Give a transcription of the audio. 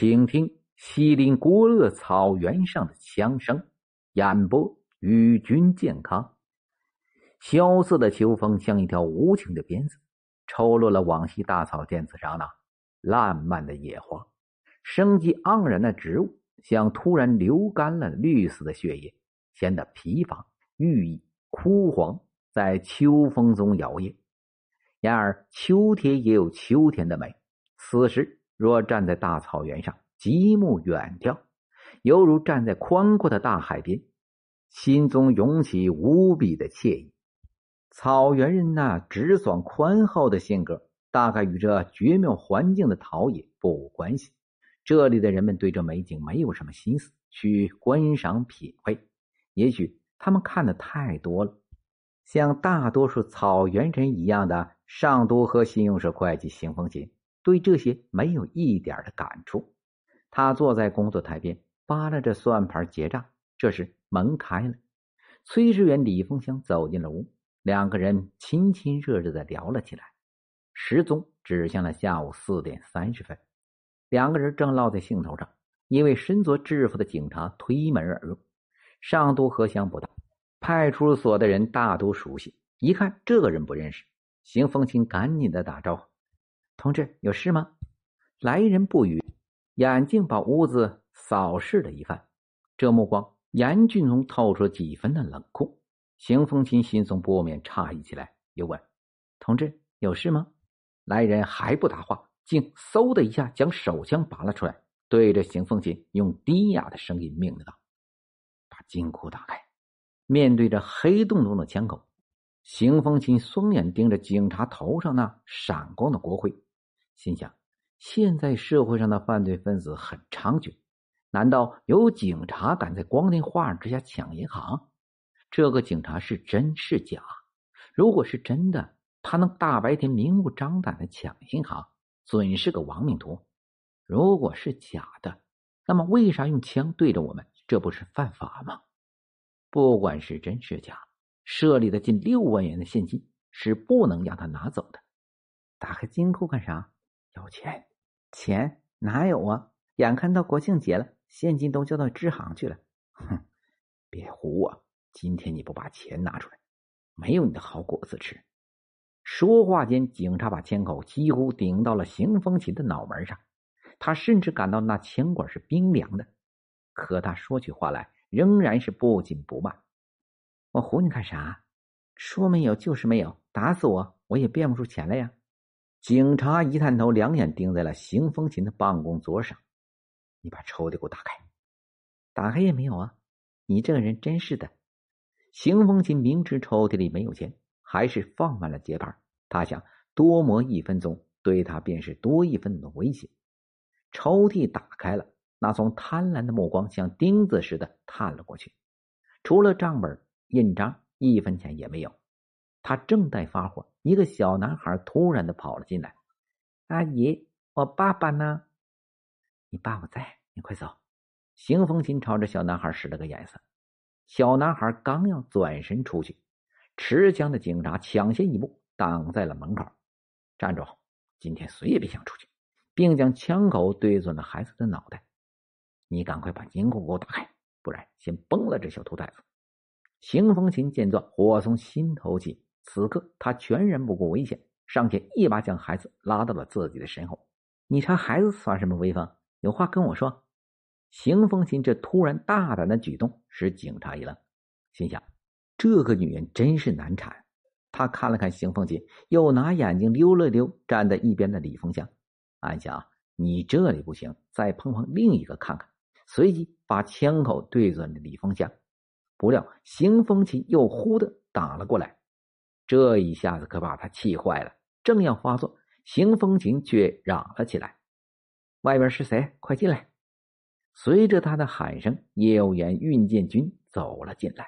请听西林郭勒草原上的枪声，演播与君健康。萧瑟的秋风像一条无情的鞭子，抽落了往昔大草甸子上那烂漫的野花，生机盎然的植物像突然流干了绿色的血液，显得疲乏、郁郁、枯黄，在秋风中摇曳。然而，秋天也有秋天的美。此时。若站在大草原上，极目远眺，犹如站在宽阔的大海边，心中涌起无比的惬意。草原人那直爽宽厚的性格，大概与这绝妙环境的陶冶不无关系。这里的人们对这美景没有什么心思去观赏品味，也许他们看的太多了。像大多数草原人一样的上都和信用社会计邢风琴。对这些没有一点的感触，他坐在工作台边扒拉着算盘结账。这时门开了，崔志远、李凤香走进了屋，两个人亲亲热热的聊了起来。时钟指向了下午四点三十分，两个人正落在兴头上。一位身着制服的警察推门而入。上都河乡不大，派出所的人大都熟悉。一看这个人不认识，邢凤清赶紧的打招呼。同志有事吗？来人不语，眼睛把屋子扫视了一番，这目光严峻中透出几分的冷酷。邢风琴心中不免诧异起来，又问：“同志有事吗？”来人还不答话，竟嗖的一下将手枪拔了出来，对着邢凤琴用低哑的声音命令道：“把金库打开。”面对着黑洞洞的枪口，邢凤琴双眼盯着警察头上那闪光的国徽。心想：现在社会上的犯罪分子很猖獗，难道有警察敢在光天化日之下抢银行？这个警察是真是假？如果是真的，他能大白天明目张胆的抢银行，准是个亡命徒；如果是假的，那么为啥用枪对着我们？这不是犯法吗？不管是真是假，设里的近六万元的现金是不能让他拿走的。打开金库干啥？要钱？钱哪有啊？眼看到国庆节了，现金都交到支行去了。哼，别唬我！今天你不把钱拿出来，没有你的好果子吃。说话间，警察把枪口几乎顶到了邢风琴的脑门上，他甚至感到那枪管是冰凉的。可他说起话来仍然是不紧不慢。我唬你干啥？说没有就是没有，打死我我也变不出钱来呀！警察一探头，两眼盯在了邢风琴的办公桌上。你把抽屉给我打开，打开也没有啊！你这个人真是的。邢风琴明知抽屉里没有钱，还是放慢了节拍。他想多磨一分钟，对他便是多一分的威胁。抽屉打开了，那双贪婪的目光像钉子似的探了过去。除了账本、印章，一分钱也没有。他正在发火，一个小男孩突然的跑了进来。阿姨，我爸爸呢？你爸爸在，你快走。邢风琴朝着小男孩使了个眼色。小男孩刚要转身出去，持枪的警察抢先一步挡在了门口。站住！今天谁也别想出去，并将枪口对准了孩子的脑袋。你赶快把金库给我打开，不然先崩了这小兔崽子！邢风琴见状，火从心头起。此刻，他全然不顾危险，上前一把将孩子拉到了自己的身后。你查孩子耍什么威风？有话跟我说。邢风琴这突然大胆的举动使警察一愣，心想：这个女人真是难缠。他看了看邢凤琴，又拿眼睛溜了溜站在一边的李凤香，暗想：你这里不行，再碰碰另一个看看。随即把枪口对准了李凤香，不料邢凤琴又忽的打了过来。这一下子可把他气坏了，正要发作，邢风琴却嚷了起来：“外边是谁？快进来！”随着他的喊声，业务员运建军走了进来。